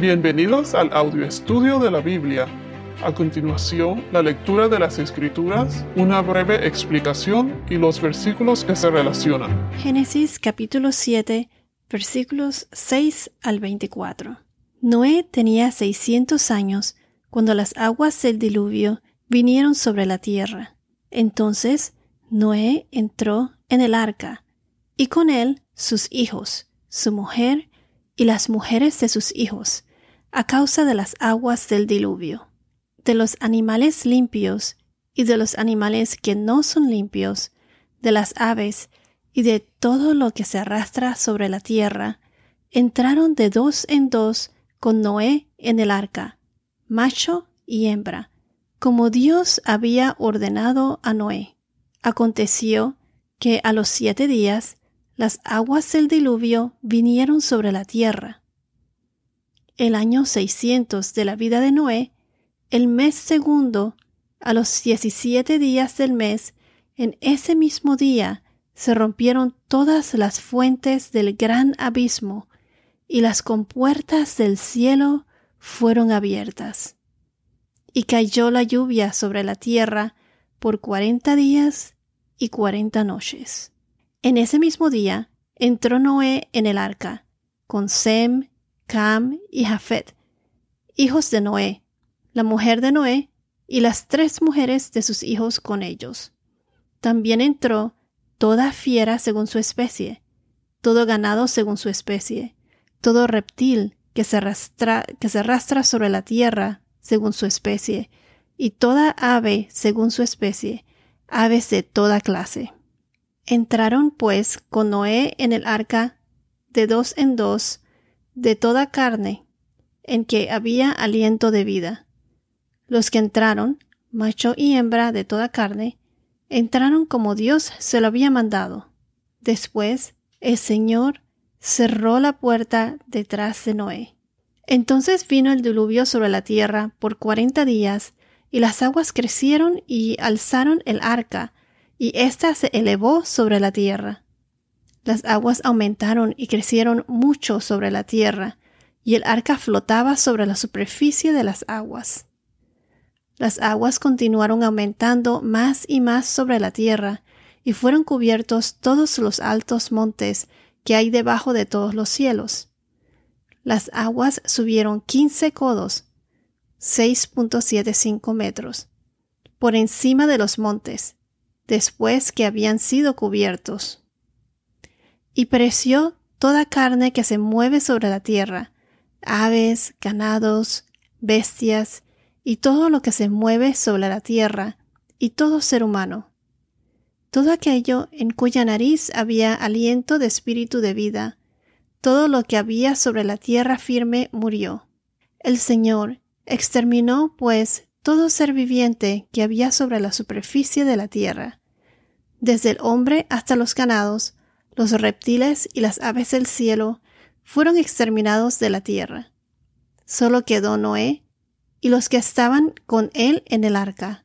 Bienvenidos al audio estudio de la Biblia. A continuación, la lectura de las Escrituras, una breve explicación y los versículos que se relacionan. Génesis capítulo 7, versículos 6 al 24. Noé tenía 600 años cuando las aguas del diluvio vinieron sobre la tierra. Entonces Noé entró en el arca, y con él sus hijos, su mujer y las mujeres de sus hijos, a causa de las aguas del diluvio, de los animales limpios y de los animales que no son limpios, de las aves y de todo lo que se arrastra sobre la tierra, entraron de dos en dos con Noé en el arca, macho y hembra, como Dios había ordenado a Noé. Aconteció que a los siete días las aguas del diluvio vinieron sobre la tierra, el año 600 de la vida de Noé, el mes segundo, a los 17 días del mes, en ese mismo día se rompieron todas las fuentes del gran abismo, y las compuertas del cielo fueron abiertas. Y cayó la lluvia sobre la tierra por cuarenta días y cuarenta noches. En ese mismo día entró Noé en el arca, con Sem, Cam y Jafet, hijos de Noé, la mujer de Noé y las tres mujeres de sus hijos con ellos. También entró toda fiera según su especie, todo ganado según su especie, todo reptil que se, arrastra, que se arrastra sobre la tierra según su especie, y toda ave según su especie, aves de toda clase. Entraron pues con Noé en el arca de dos en dos de toda carne, en que había aliento de vida. Los que entraron, macho y hembra de toda carne, entraron como Dios se lo había mandado. Después, el Señor cerró la puerta detrás de Noé. Entonces vino el diluvio sobre la tierra por cuarenta días, y las aguas crecieron y alzaron el arca, y ésta se elevó sobre la tierra. Las aguas aumentaron y crecieron mucho sobre la tierra, y el arca flotaba sobre la superficie de las aguas. Las aguas continuaron aumentando más y más sobre la tierra, y fueron cubiertos todos los altos montes que hay debajo de todos los cielos. Las aguas subieron quince codos, 6.75 metros, por encima de los montes, después que habían sido cubiertos y pereció toda carne que se mueve sobre la tierra, aves, ganados, bestias, y todo lo que se mueve sobre la tierra, y todo ser humano. Todo aquello en cuya nariz había aliento de espíritu de vida, todo lo que había sobre la tierra firme murió. El Señor exterminó, pues, todo ser viviente que había sobre la superficie de la tierra, desde el hombre hasta los ganados, los reptiles y las aves del cielo fueron exterminados de la tierra. Solo quedó Noé y los que estaban con él en el arca.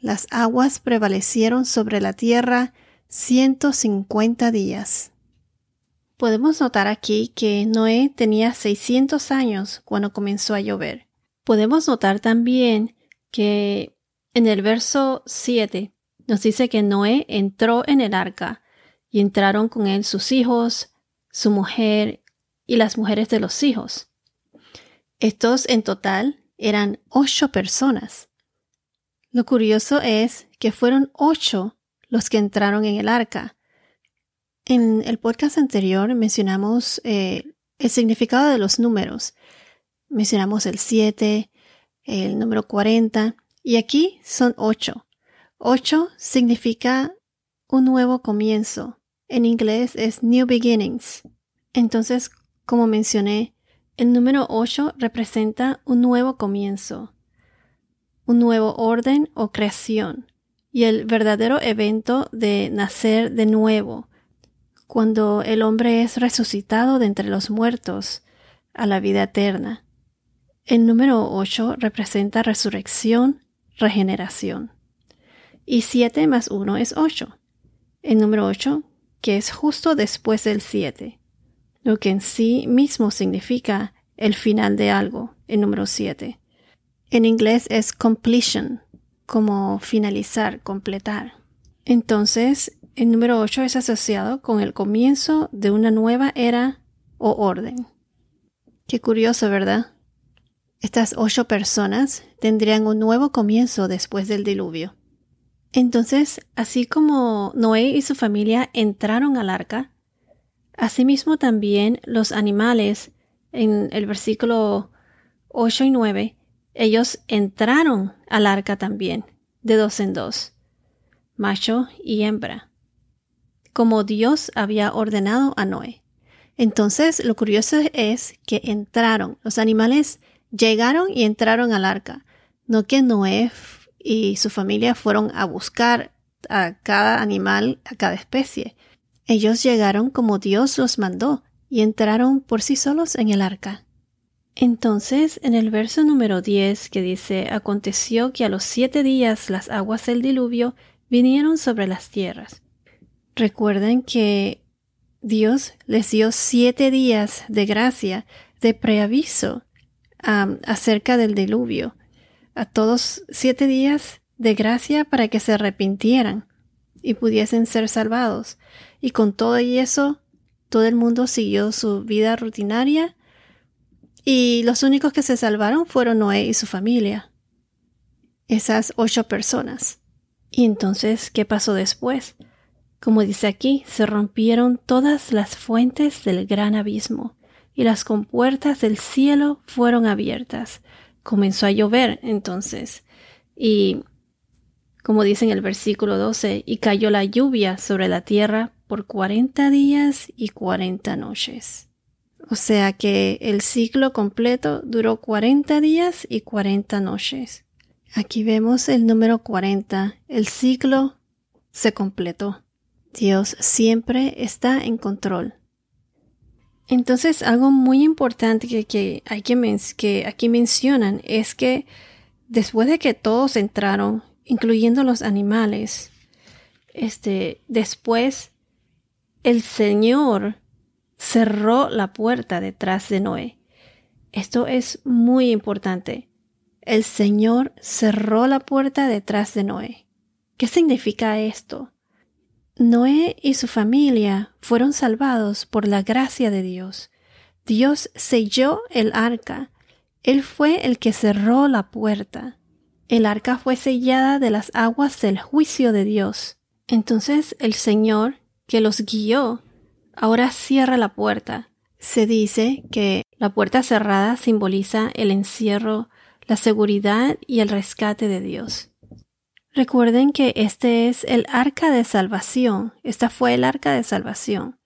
Las aguas prevalecieron sobre la tierra ciento cincuenta días. Podemos notar aquí que Noé tenía seiscientos años cuando comenzó a llover. Podemos notar también que en el verso 7 nos dice que Noé entró en el arca y entraron con él sus hijos, su mujer y las mujeres de los hijos. Estos en total eran ocho personas. Lo curioso es que fueron ocho los que entraron en el arca. En el podcast anterior mencionamos eh, el significado de los números. Mencionamos el 7, el número 40, y aquí son ocho. Ocho significa un nuevo comienzo, en inglés es New Beginnings. Entonces, como mencioné, el número 8 representa un nuevo comienzo, un nuevo orden o creación, y el verdadero evento de nacer de nuevo, cuando el hombre es resucitado de entre los muertos a la vida eterna. El número 8 representa resurrección, regeneración. Y 7 más 1 es 8. El número 8 que es justo después del 7, lo que en sí mismo significa el final de algo, el número 7. En inglés es completion, como finalizar, completar. Entonces, el número 8 es asociado con el comienzo de una nueva era o orden. Qué curioso, ¿verdad? Estas ocho personas tendrían un nuevo comienzo después del diluvio. Entonces, así como Noé y su familia entraron al arca, asimismo también los animales, en el versículo 8 y 9, ellos entraron al arca también, de dos en dos, macho y hembra, como Dios había ordenado a Noé. Entonces, lo curioso es que entraron, los animales llegaron y entraron al arca, no que Noé y su familia fueron a buscar a cada animal, a cada especie. Ellos llegaron como Dios los mandó y entraron por sí solos en el arca. Entonces, en el verso número 10 que dice, aconteció que a los siete días las aguas del diluvio vinieron sobre las tierras. Recuerden que Dios les dio siete días de gracia, de preaviso acerca del diluvio a todos siete días de gracia para que se arrepintieran y pudiesen ser salvados. Y con todo y eso, todo el mundo siguió su vida rutinaria y los únicos que se salvaron fueron Noé y su familia. Esas ocho personas. Y entonces, ¿qué pasó después? Como dice aquí, se rompieron todas las fuentes del gran abismo, y las compuertas del cielo fueron abiertas, comenzó a llover entonces. Y como dice en el versículo 12, y cayó la lluvia sobre la tierra por cuarenta días y cuarenta noches. O sea que el ciclo completo duró cuarenta días y cuarenta noches. Aquí vemos el número cuarenta. El ciclo se completó. Dios siempre está en control. Entonces, algo muy importante que, hay que, que aquí mencionan es que después de que todos entraron, incluyendo los animales, este, después el Señor cerró la puerta detrás de Noé. Esto es muy importante. El Señor cerró la puerta detrás de Noé. ¿Qué significa esto? Noé y su familia fueron salvados por la gracia de Dios. Dios selló el arca. Él fue el que cerró la puerta. El arca fue sellada de las aguas del juicio de Dios. Entonces el Señor, que los guió, ahora cierra la puerta. Se dice que la puerta cerrada simboliza el encierro, la seguridad y el rescate de Dios. Recuerden que este es el arca de salvación. Esta fue el arca de salvación.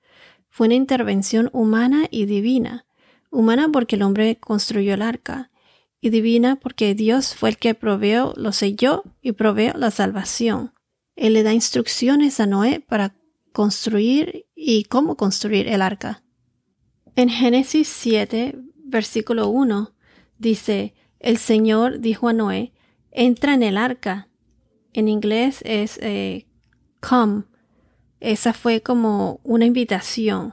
Fue una intervención humana y divina. Humana porque el hombre construyó el arca y divina porque Dios fue el que proveó, lo selló y proveó la salvación. Él le da instrucciones a Noé para construir y cómo construir el arca. En Génesis 7, versículo 1, dice, El Señor dijo a Noé, entra en el arca en inglés es eh, come. Esa fue como una invitación,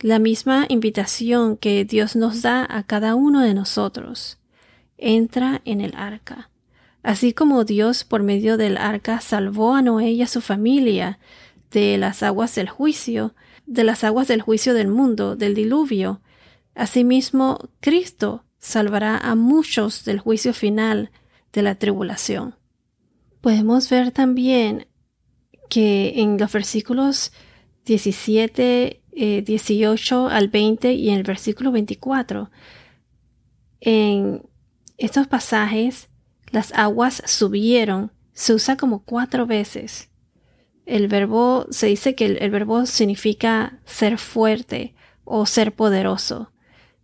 la misma invitación que Dios nos da a cada uno de nosotros. Entra en el arca. Así como Dios por medio del arca salvó a Noé y a su familia de las aguas del juicio, de las aguas del juicio del mundo, del diluvio, asimismo Cristo salvará a muchos del juicio final de la tribulación podemos ver también que en los versículos 17, 18 eh, al 20 y en el versículo 24, en estos pasajes las aguas subieron, se usa como cuatro veces. El verbo, se dice que el verbo significa ser fuerte o ser poderoso.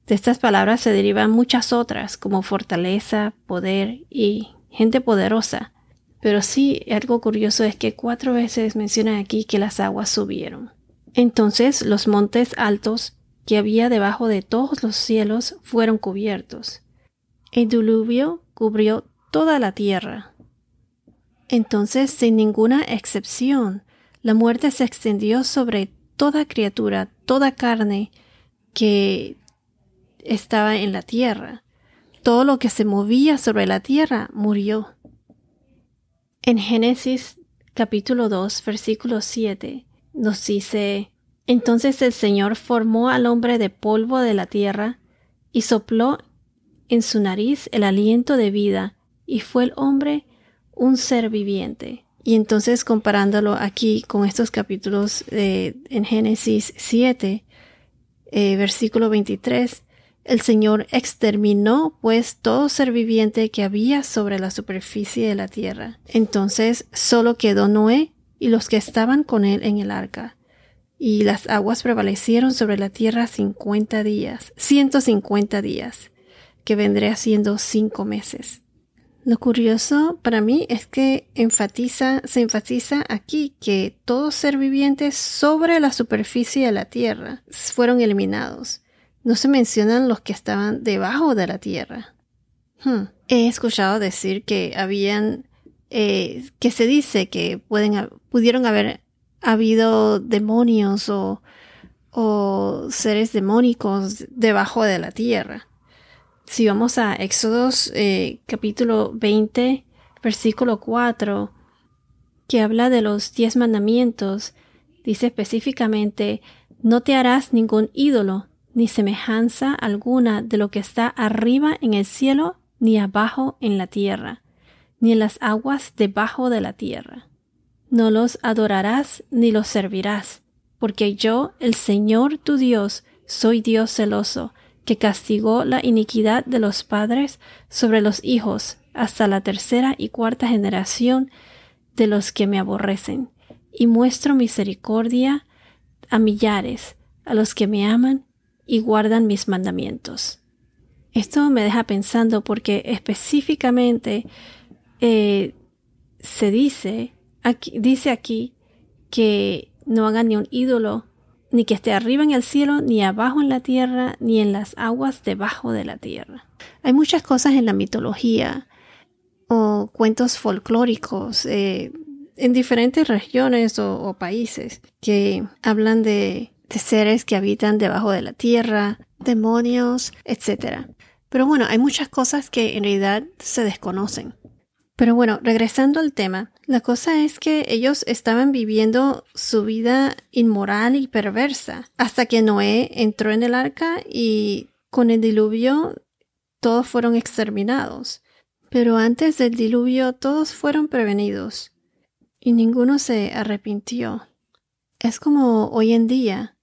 De estas palabras se derivan muchas otras como fortaleza, poder y gente poderosa. Pero sí, algo curioso es que cuatro veces menciona aquí que las aguas subieron. Entonces los montes altos que había debajo de todos los cielos fueron cubiertos. El diluvio cubrió toda la tierra. Entonces, sin ninguna excepción, la muerte se extendió sobre toda criatura, toda carne que estaba en la tierra. Todo lo que se movía sobre la tierra murió. En Génesis capítulo 2, versículo 7, nos dice, Entonces el Señor formó al hombre de polvo de la tierra y sopló en su nariz el aliento de vida, y fue el hombre un ser viviente. Y entonces comparándolo aquí con estos capítulos en Génesis 7, eh, versículo 23, el Señor exterminó pues todo ser viviente que había sobre la superficie de la tierra. Entonces solo quedó Noé y los que estaban con él en el arca. Y las aguas prevalecieron sobre la tierra cincuenta días, ciento cincuenta días, que vendré haciendo cinco meses. Lo curioso para mí es que se enfatiza aquí que todo ser viviente sobre la superficie de la tierra fueron eliminados. No se mencionan los que estaban debajo de la tierra. Hmm. He escuchado decir que habían, eh, que se dice que pueden, pudieron haber habido demonios o, seres demónicos debajo de la tierra. Si vamos a Éxodos eh, capítulo 20, versículo 4, que habla de los diez mandamientos, dice específicamente, no te harás ningún ídolo, ni semejanza alguna de lo que está arriba en el cielo, ni abajo en la tierra, ni en las aguas debajo de la tierra. No los adorarás ni los servirás, porque yo, el Señor tu Dios, soy Dios celoso, que castigó la iniquidad de los padres sobre los hijos hasta la tercera y cuarta generación de los que me aborrecen, y muestro misericordia a millares, a los que me aman y guardan mis mandamientos. Esto me deja pensando porque específicamente eh, se dice aquí, dice aquí que no hagan ni un ídolo ni que esté arriba en el cielo, ni abajo en la tierra, ni en las aguas debajo de la tierra. Hay muchas cosas en la mitología o cuentos folclóricos eh, en diferentes regiones o, países que hablan de, de seres que habitan debajo de la tierra, demonios, etc. Pero bueno, hay muchas cosas que en realidad se desconocen. Pero bueno, regresando al tema, la cosa es que ellos estaban viviendo su vida inmoral y perversa hasta que Noé entró en el arca y con el diluvio todos fueron exterminados. Pero antes del diluvio todos fueron prevenidos y ninguno se arrepintió. Es como hoy en día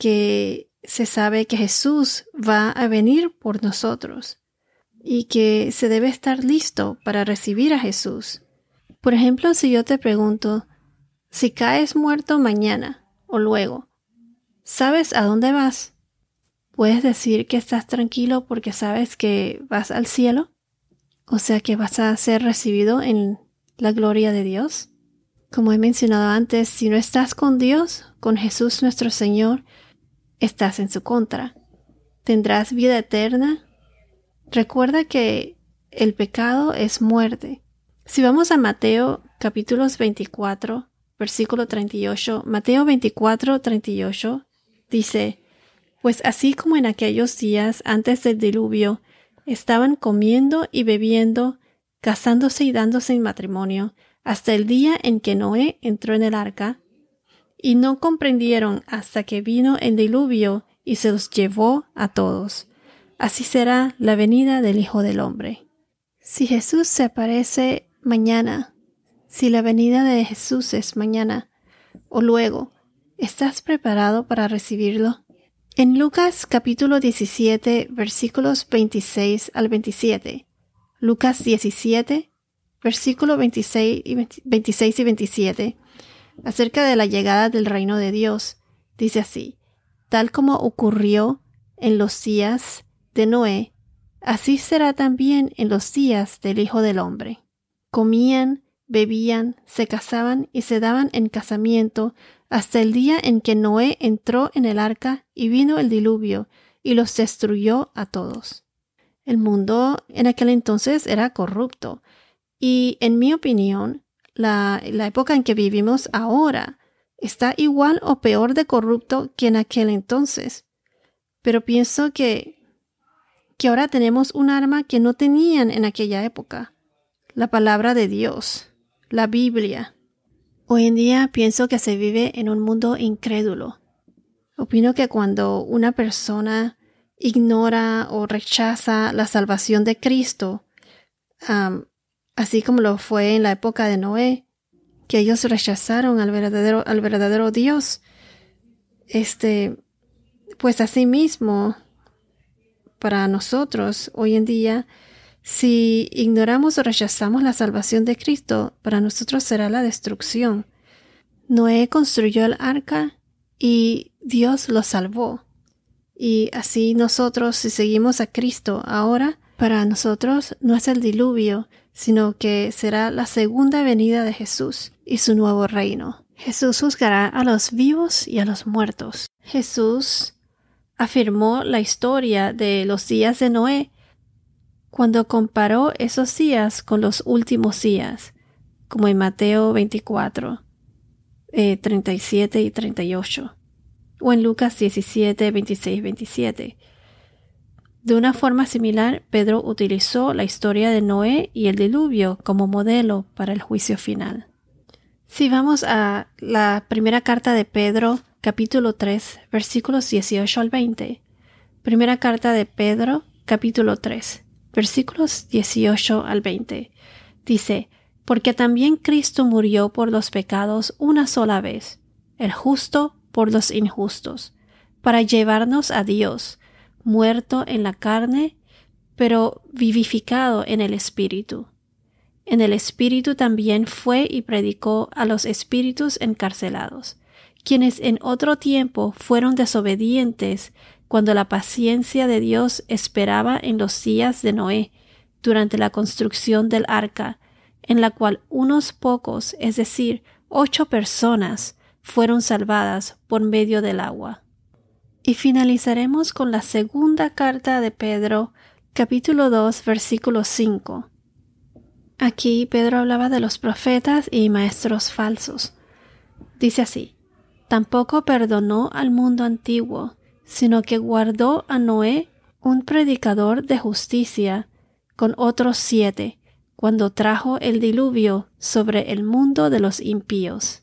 que se sabe que Jesús va a venir por nosotros y que se debe estar listo para recibir a Jesús. Por ejemplo, si yo te pregunto, si caes muerto mañana o luego, ¿sabes a dónde vas? ¿Puedes decir que estás tranquilo porque sabes que vas al cielo? O sea que vas a ser recibido en la gloria de Dios. Como he mencionado antes, si no estás con Dios, con Jesús nuestro Señor, estás en su contra. Tendrás vida eterna Recuerda que el pecado es muerte. Si vamos a Mateo capítulos 24, versículo 38, Mateo 24, 38, dice, Pues así como en aquellos días antes del diluvio, estaban comiendo y bebiendo, casándose y dándose en matrimonio, hasta el día en que Noé entró en el arca, y no comprendieron hasta que vino el diluvio y se los llevó a todos. Así será la venida del Hijo del Hombre. Si Jesús se aparece mañana, si la venida de Jesús es mañana o luego, ¿estás preparado para recibirlo? En Lucas capítulo 17 versículos 26 al 27, Lucas 17 versículos 26 y 26 y 27, acerca de la llegada del reino de Dios, dice así, tal como ocurrió en los días de Noé, así será también en los días del Hijo del Hombre. Comían, bebían, se casaban y se daban en casamiento hasta el día en que Noé entró en el arca y vino el diluvio y los destruyó a todos. El mundo en aquel entonces era corrupto y, en mi opinión, la, la época en que vivimos ahora está igual o peor de corrupto que en aquel entonces. Pero pienso que que ahora tenemos un arma que no tenían en aquella época, la palabra de Dios, la Biblia. Hoy en día pienso que se vive en un mundo incrédulo. Opino que cuando una persona ignora o rechaza la salvación de Cristo, así como lo fue en la época de Noé, que ellos rechazaron al verdadero, al verdadero Dios, este, pues asimismo, para nosotros hoy en día, si ignoramos o rechazamos la salvación de Cristo, para nosotros será la destrucción. Noé construyó el arca y Dios lo salvó. Y así nosotros, si seguimos a Cristo ahora, para nosotros no es el diluvio, sino que será la segunda venida de Jesús y su nuevo reino. Jesús juzgará a los vivos y a los muertos. Jesús afirmó la historia de los días de Noé cuando comparó esos días con los últimos días, como en Mateo 24, 37 eh, y 38, o en Lucas 17, 26, 27. De una forma similar, Pedro utilizó la historia de Noé y el diluvio como modelo para el juicio final. Si vamos a la primera carta de Pedro, capítulo 3, versículos 18 al 20. Primera carta de Pedro, capítulo 3, versículos 18 al 20. Dice, porque también Cristo murió por los pecados una sola vez, el justo por los injustos, para llevarnos a Dios, muerto en la carne, pero vivificado en el Espíritu. En el Espíritu también fue y predicó a los espíritus encarcelados, quienes en otro tiempo fueron desobedientes cuando la paciencia de Dios esperaba en los días de Noé, durante la construcción del arca, en la cual unos pocos, es decir, ocho personas, fueron salvadas por medio del agua. Y finalizaremos con la segunda carta de Pedro, capítulo 2, versículo 5. Aquí Pedro hablaba de los profetas y maestros falsos. Dice así, tampoco perdonó al mundo antiguo, sino que guardó a Noé, un predicador de justicia, con otros siete, cuando trajo el diluvio sobre el mundo de los impíos.